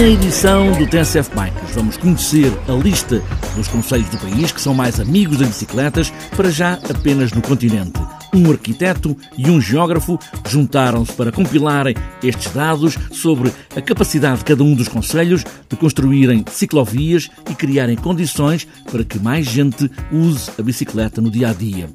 Na edição do TSF Bikes vamos conhecer a lista dos conselhos do país que são mais amigos das bicicletas, para já apenas no continente. Um arquiteto e um geógrafo juntaram-se para compilarem estes dados sobre a capacidade de cada um dos conselhos de construírem ciclovias e criarem condições para que mais gente use a bicicleta no dia a dia.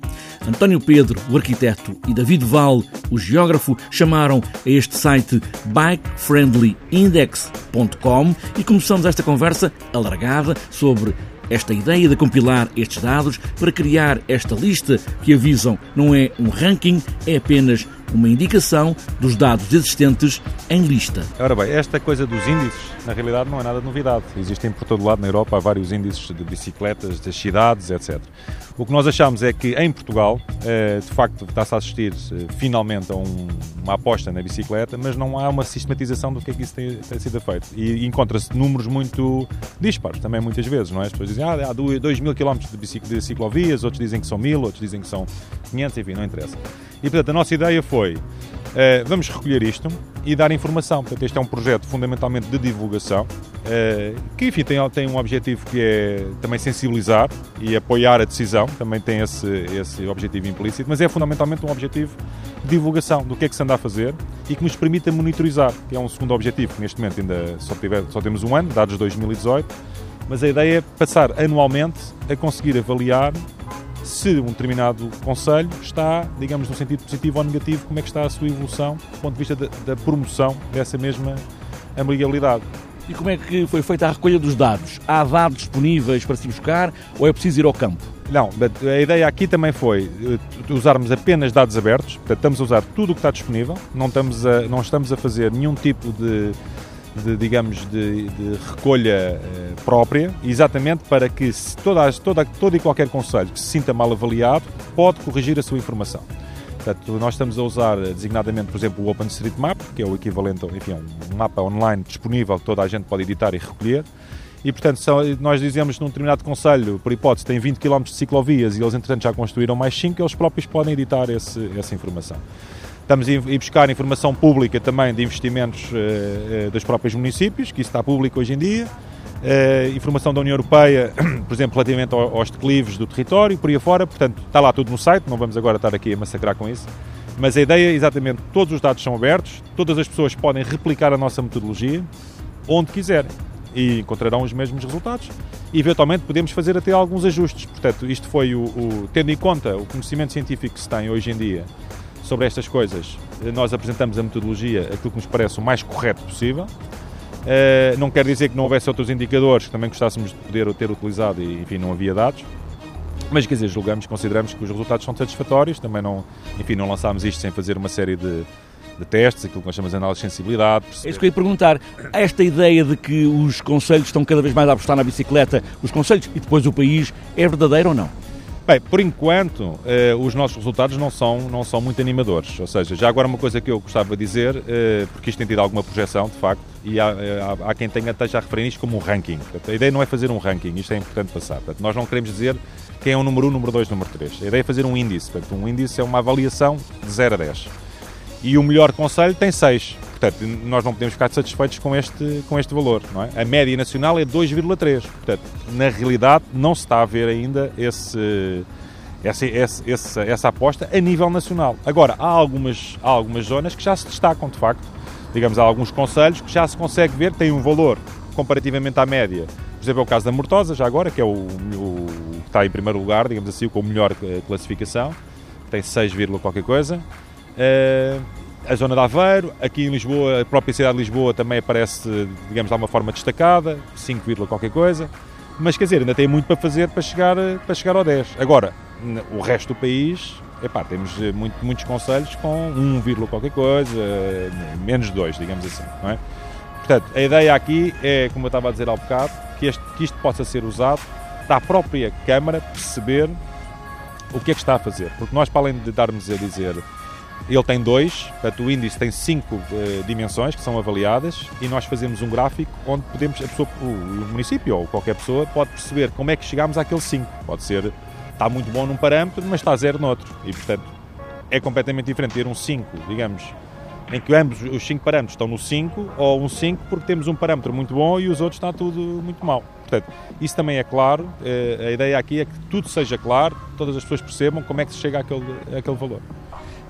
António Pedro, o arquiteto, e David Val, o geógrafo, chamaram a este site bikefriendlyindex.com e começamos esta conversa alargada sobre esta ideia de compilar estes dados para criar esta lista que avisam não é um ranking, é apenas uma indicação dos dados existentes em lista. Ora bem, esta coisa dos índices, na realidade, não é nada de novidade. Existem por todo lado na Europa há vários índices de bicicletas, das cidades, etc. O que nós achamos é que em Portugal, eh, de facto, está-se a assistir eh, finalmente a uma aposta na bicicleta, mas não há uma sistematização do que é que isso tem, sido feito. E encontra-se números muito dispares também, muitas vezes, não é? As pessoas dizem, ah, há 2 mil quilómetros de ciclovias, outros dizem que são mil, outros dizem que são 500, enfim, não interessa. E portanto, a nossa ideia foi: uh, vamos recolher isto e dar informação. Portanto, este é um projeto fundamentalmente de divulgação, uh, que enfim tem, tem um objetivo que é também sensibilizar e apoiar a decisão, também tem esse, esse objetivo implícito, mas é fundamentalmente um objetivo de divulgação do que é que se anda a fazer e que nos permita monitorizar, que é um segundo objetivo, que neste momento ainda só, tiver, só temos um ano, dados de 2018, mas a ideia é passar anualmente a conseguir avaliar se um determinado conselho está, digamos, no sentido positivo ou negativo, como é que está a sua evolução do ponto de vista da, da promoção dessa mesma amigabilidade. E como é que foi feita a recolha dos dados? Há dados disponíveis para se buscar ou é preciso ir ao campo? Não, a ideia aqui também foi eh, usarmos apenas dados abertos, portanto, estamos a usar tudo o que está disponível, não estamos a, não estamos a fazer nenhum tipo de de, digamos, de, de recolha eh, própria, exatamente para que toda, toda, todo e qualquer conselho que se sinta mal avaliado pode corrigir a sua informação. Portanto, nós estamos a usar eh, designadamente, por exemplo, o OpenStreetMap, que é o equivalente, enfim, um mapa online disponível que toda a gente pode editar e recolher. E, portanto, são, nós dizemos num determinado conselho, por hipótese, tem 20 km de ciclovias e eles, entretanto, já construíram mais 5, eles próprios podem editar esse, essa informação. Estamos a ir buscar informação pública também de investimentos uh, dos próprios municípios, que isso está público hoje em dia. Uh, informação da União Europeia, por exemplo, relativamente aos declives do território, por aí afora. Portanto, está lá tudo no site, não vamos agora estar aqui a massacrar com isso. Mas a ideia é exatamente, todos os dados são abertos, todas as pessoas podem replicar a nossa metodologia onde quiserem e encontrarão os mesmos resultados e eventualmente podemos fazer até alguns ajustes. Portanto, isto foi o, o tendo em conta o conhecimento científico que se tem hoje em dia sobre estas coisas, nós apresentamos a metodologia, aquilo que nos parece o mais correto possível. Uh, não quer dizer que não houvesse outros indicadores que também gostássemos de poder ter utilizado e, enfim, não havia dados. Mas, quer dizer, julgamos, consideramos que os resultados são satisfatórios. Também não, enfim, não lançámos isto sem fazer uma série de, de testes, aquilo que nós chamamos de análise de sensibilidade. É isso que eu ia perguntar. Esta ideia de que os conselhos estão cada vez mais a apostar na bicicleta, os conselhos e depois o país, é verdadeiro ou não? Bem, por enquanto, eh, os nossos resultados não são, não são muito animadores. Ou seja, já agora uma coisa que eu gostava de dizer, eh, porque isto tem tido alguma projeção, de facto, e há, eh, há, há quem tenha esteja a referir isto como um ranking. Portanto, a ideia não é fazer um ranking, isto é importante passar. Portanto, nós não queremos dizer quem é o número 1, número 2, número 3. A ideia é fazer um índice. Portanto, um índice é uma avaliação de 0 a 10. E o melhor conselho tem 6. Portanto, nós não podemos ficar satisfeitos com este, com este valor. Não é? A média nacional é 2,3. Portanto, na realidade, não se está a ver ainda esse essa, essa, essa, aposta a nível nacional. Agora, há algumas, há algumas zonas que já se destacam, de facto. Digamos, há alguns conselhos que já se consegue ver têm um valor comparativamente à média. Por exemplo, é o caso da Mortosa, já agora, que é o, o que está em primeiro lugar, digamos assim, com a melhor eh, classificação, tem 6, qualquer coisa. Uh, a zona de Aveiro, aqui em Lisboa, a própria cidade de Lisboa também aparece, digamos, de alguma forma destacada, 5, qualquer coisa. Mas quer dizer, ainda tem muito para fazer para chegar, para chegar ao 10. Agora, o resto do país, epá, temos eh, muito, muitos conselhos com 1, qualquer coisa, menos 2, digamos assim, não é? Portanto, a ideia aqui é, como eu estava a dizer há bocado, que, este, que isto possa ser usado para a própria Câmara perceber o que é que está a fazer. Porque nós, para além de darmos a dizer ele tem dois, portanto o índice tem cinco uh, dimensões que são avaliadas e nós fazemos um gráfico onde podemos, a pessoa, o, o município ou qualquer pessoa pode perceber como é que chegamos àquele 5. Pode ser está muito bom num parâmetro, mas está zero noutro. E, portanto, é completamente diferente ter um 5, digamos, em que ambos os cinco parâmetros estão no 5 ou um 5 porque temos um parâmetro muito bom e os outros está tudo muito mal. Portanto, isso também é claro. Eh, a ideia aqui é que tudo seja claro, todas as pessoas percebam como é que se chega àquele, àquele valor.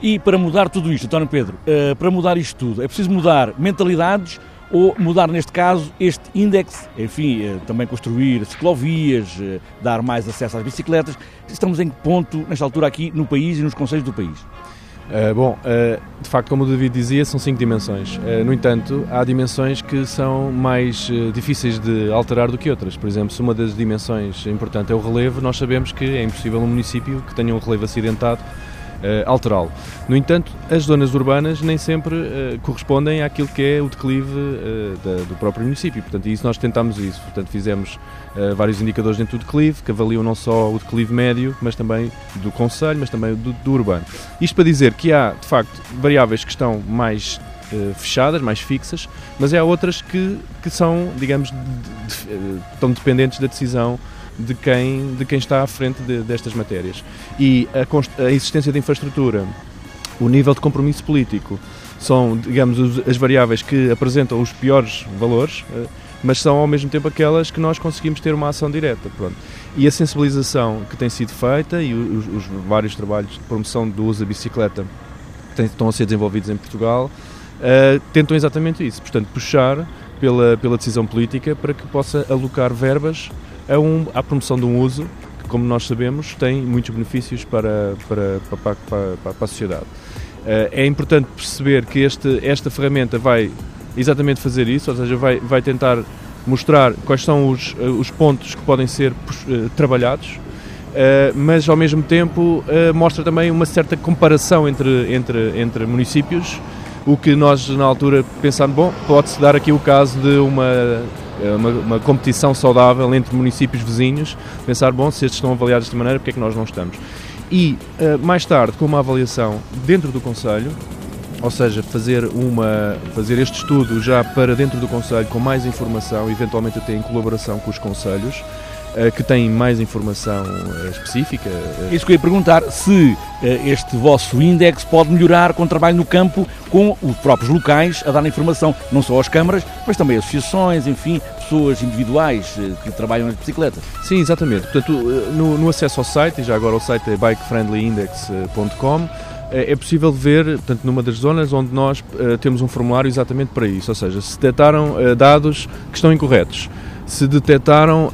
E para mudar tudo isto, António Pedro, eh, para mudar isto tudo, é preciso mudar mentalidades ou mudar, neste caso, este índice, enfim, eh, também construir ciclovias, dar mais acesso às bicicletas. Estamos em que ponto, nesta altura, aqui no país e nos conselhos do país? Uh, bom, uh, de facto, como o David dizia, são cinco dimensões. Uh, no entanto, há dimensões que são mais difíceis de alterar do que outras. Por exemplo, se uma das dimensões importantes é o relevo, nós sabemos que é impossível um município que tenha um relevo acidentado alterá-lo. No entanto, as zonas urbanas nem sempre uh, correspondem àquilo que é o declive uh, da, do próprio município. Portanto, isso nós tentámos isso. Portanto, fizemos vários indicadores dentro do declive, que avaliam não só o declive médio, mas também do conselho, mas também do, do urbano. Isto para dizer que há, de facto, variáveis que estão mais fechadas, mais fixas, mas há outras que, que são, digamos, de, de, estão dependentes da decisão de quem, de quem está à frente de, destas matérias. E a, a, existência de infraestrutura, o nível de compromisso político, são, digamos, as variáveis que apresentam os piores valores, eh, mas são ao mesmo tempo aquelas que nós conseguimos ter uma ação direta. Pronto. E a sensibilização que tem sido feita e os, os vários trabalhos de promoção do uso da bicicleta que estão a ser desenvolvidos em Portugal uh, tentam exatamente isso. Portanto, puxar pela, pela decisão política para que possa alocar verbas a, um, à promoção de um uso que, como nós sabemos, tem muitos benefícios para, para, para, para, para a sociedade. Eh, é importante perceber que este, esta ferramenta vai exatamente fazer isso, ou seja, vai, vai tentar mostrar quais são os, eh, os pontos que podem ser uh, trabalhados, mas ao mesmo tempo mostra também uma certa comparação entre, entre, entre municípios, o que nós na altura pensando, bom, pode-se dar aqui o caso de uma uma, uma, competição saudável entre municípios vizinhos, pensar, bom, se estes estão avaliados desta maneira, porque é que nós não estamos? E uh, mais tarde, com uma avaliação dentro do Conselho, ou seja, fazer, uma, fazer este estudo já para dentro do Conselho com mais informação, eventualmente até em colaboração com os Conselhos, eh, que têm mais informação eh, específica. Eh. Isso que eu ia perguntar, se este vosso índice pode melhorar com o trabalho no campo com os próprios locais a dar informação, não só às câmaras, mas também associações, enfim, pessoas individuais que trabalham nas bicicletas. Sim, exatamente. Portanto, no, no acesso ao site, e já agora o site é bikefriendlyindex.com, é possível ver, portanto, numa das zonas onde nós uh, temos um formulário exatamente para isso, ou seja, se detectaram uh, dados que estão incorretos se detectaram uh,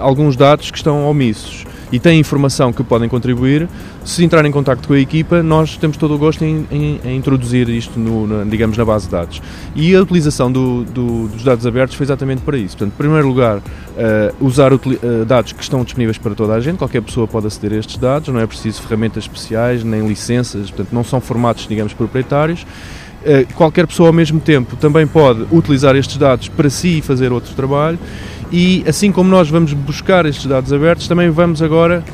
alguns dados que estão omissos e têm informação que podem contribuir, se entrarem em contato com a equipa, nós temos todo o gosto em, em, em introduzir isto, no, na, digamos, na base de dados. E a utilização do, do, dos dados abertos foi exatamente para isso. Portanto, em primeiro lugar, uh, usar uh, dados que estão disponíveis para toda a gente, qualquer pessoa pode aceder a estes dados, não é preciso ferramentas especiais, nem licenças, portanto, não são formatos, digamos, proprietários. Eh, qualquer pessoa ao mesmo tempo também pode utilizar estes dados para si e fazer outro trabalho e assim como nós vamos buscar estes dados abertos, também vamos agora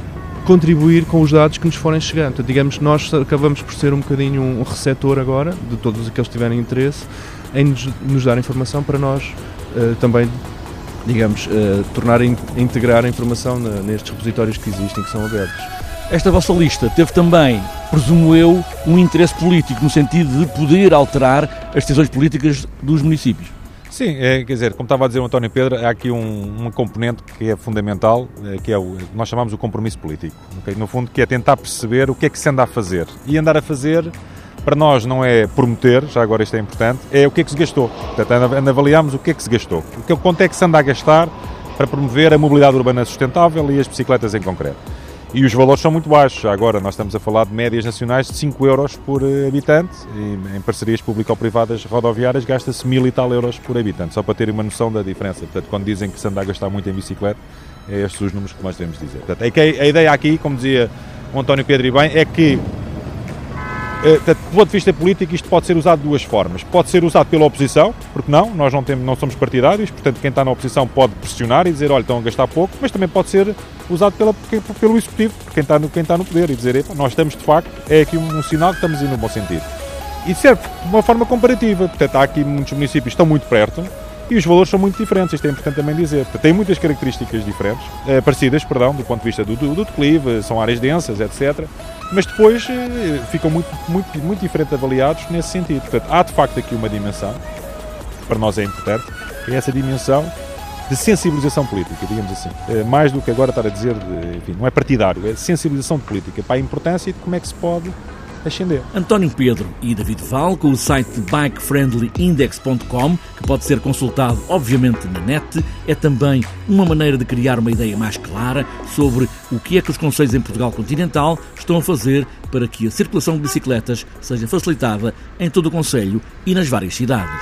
contribuir com os dados que nos forem chegando. Portanto, digamos que nós acabamos por ser um bocadinho um receptor agora de todos aqueles que tiverem interesse em nos, nos dar informação para nós uh, também digamos, uh, tornar integrar a informação na, nestes repositórios que existem, que são abertos. Esta vossa lista teve também presumo eu, um interesse político, no sentido de poder alterar as decisões políticas dos municípios. Sim, é, quer dizer, como estava a dizer o António Pedro, há aqui um, componente que é fundamental, é, que é o nós chamamos o compromisso político. Okay? No fundo, que é tentar perceber o que é que se anda a fazer. E andar a fazer, para nós, não é prometer, já agora isto é importante, é o que é que se gastou. Portanto, avaliamos o que é que se gastou. O que, quanto é que se anda a gastar para promover a mobilidade urbana sustentável e as bicicletas em concreto. E os valores são muito baixos. Agora nós estamos a falar de médias nacionais de 5 euros por eh, habitante e em parcerias público-privadas rodoviárias gasta-se mil e tal euros por habitante, só para terem uma noção da diferença. Portanto, quando dizem que se anda a gastar muito em bicicleta, é estes os números que nós devemos dizer. Portanto, é a ideia aqui, como dizia o António Pedro e bem, é que eh, do ponto de vista político, isto pode ser usado de duas formas. Pode ser usado pela oposição, porque não, nós não, temos, não somos partidários, portanto, quem está na oposição pode pressionar e dizer, olha, estão a gastar pouco, mas também pode ser usado pela, pelo executivo, por quem está, no, quem está no poder, e dizer, nós estamos de facto, é aqui um, um sinal que estamos indo no bom sentido. E serve de uma forma comparativa, portanto, há aqui muitos municípios que estão muito perto E os valores são muito diferentes, isto é importante também dizer. Tem muitas características diferentes, eh, parecidas, perdão, do ponto de vista do, do, do declive, são áreas densas, etc. Mas depois eh, ficam muito, muito, muito diferente avaliados nesse sentido. Portanto, há de facto aqui uma dimensão, para nós é importante, é essa dimensão de sensibilização política, digamos assim. Eh, mais do que agora estar a dizer, de, enfim, não é partidário, é sensibilização política para a importância e de como é que se pode ascender. António Pedro e David Val, com o site bikefriendlyindex.com, que pode ser consultado, obviamente, na net, é também uma maneira de criar uma ideia mais clara sobre o que é que os conselhos em Portugal continental estão a fazer para que a circulação de bicicletas seja facilitada em todo o Conselho e nas várias cidades.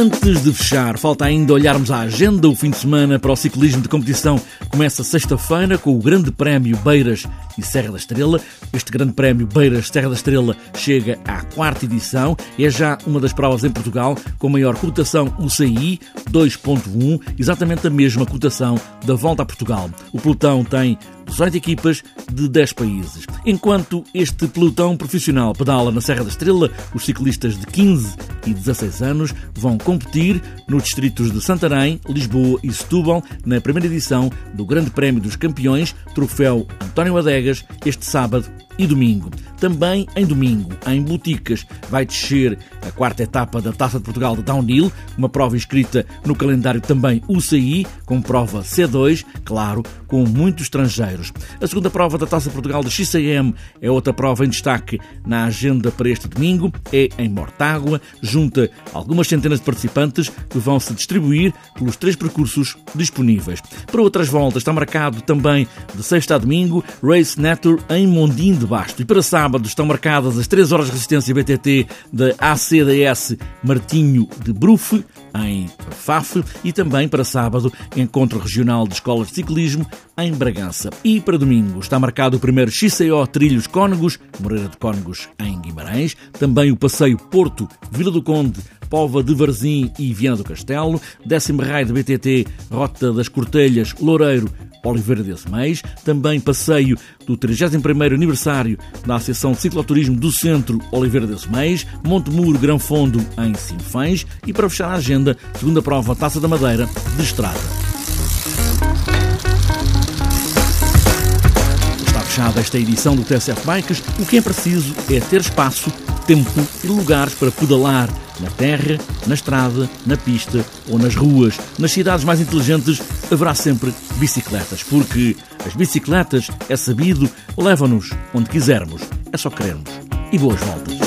Antes de fechar, falta ainda olharmos a agenda. O fim de semana para o ciclismo de competição começa sexta-feira com o Grande Prémio Beiras e Serra da Estrela. Este Grande Prémio Beiras Serra da Estrela chega à quarta edição. É já uma das provas em Portugal com maior cotação UCI 2.1, exatamente a mesma cotação da Volta a Portugal. O pelotão tem 18 equipas de 10 países. Enquanto este pelotão profissional pedala na Serra da Estrela, os ciclistas de 15 e 16 anos vão competir nos distritos de Santarém, Lisboa e Setúbal na primeira edição do Grande Prémio dos Campeões, troféu António Adegas, este sábado e domingo. Também em domingo, em Boticas, vai descer a quarta etapa da Taça de Portugal de Downhill, uma prova inscrita no calendário também UCI, com prova C2, claro, com muitos estrangeiros. A segunda prova da Taça de Portugal de XCM é outra prova em destaque na agenda para este domingo, é em Mortágua, junta algumas centenas de participantes que vão se distribuir pelos três percursos disponíveis. Para outras voltas está marcado também de sexta a domingo Race Nature em Mondim de Basto. E para sábado estão marcadas as 3 horas de resistência BTT da ACDS Martinho de Brufe, em Faf, e também para sábado Encontro Regional de Escolas de Ciclismo em Bragança. E para domingo está marcado o primeiro XCO Trilhos Cónegos, Moreira de Cónegos em Guimarães, também o passeio Porto, Vila do Conde, Pova de Varzim e Viana do Castelo, décimo raio de BTT, Rota das Cortelhas, Loureiro, Oliveira de Mês, também passeio do 31º aniversário da Associação de Cicloturismo do Centro Oliveira de Mês, Monte Muro Grão Fundo em Sinfãs e para fechar a agenda, segunda prova Taça da Madeira de Estrada. Fechada esta edição do TSF Bikes. O que é preciso é ter espaço, tempo e lugares para pedalar na terra, na estrada, na pista ou nas ruas. Nas cidades mais inteligentes haverá sempre bicicletas, porque as bicicletas, é sabido, levam-nos onde quisermos. É só querermos. E boas voltas.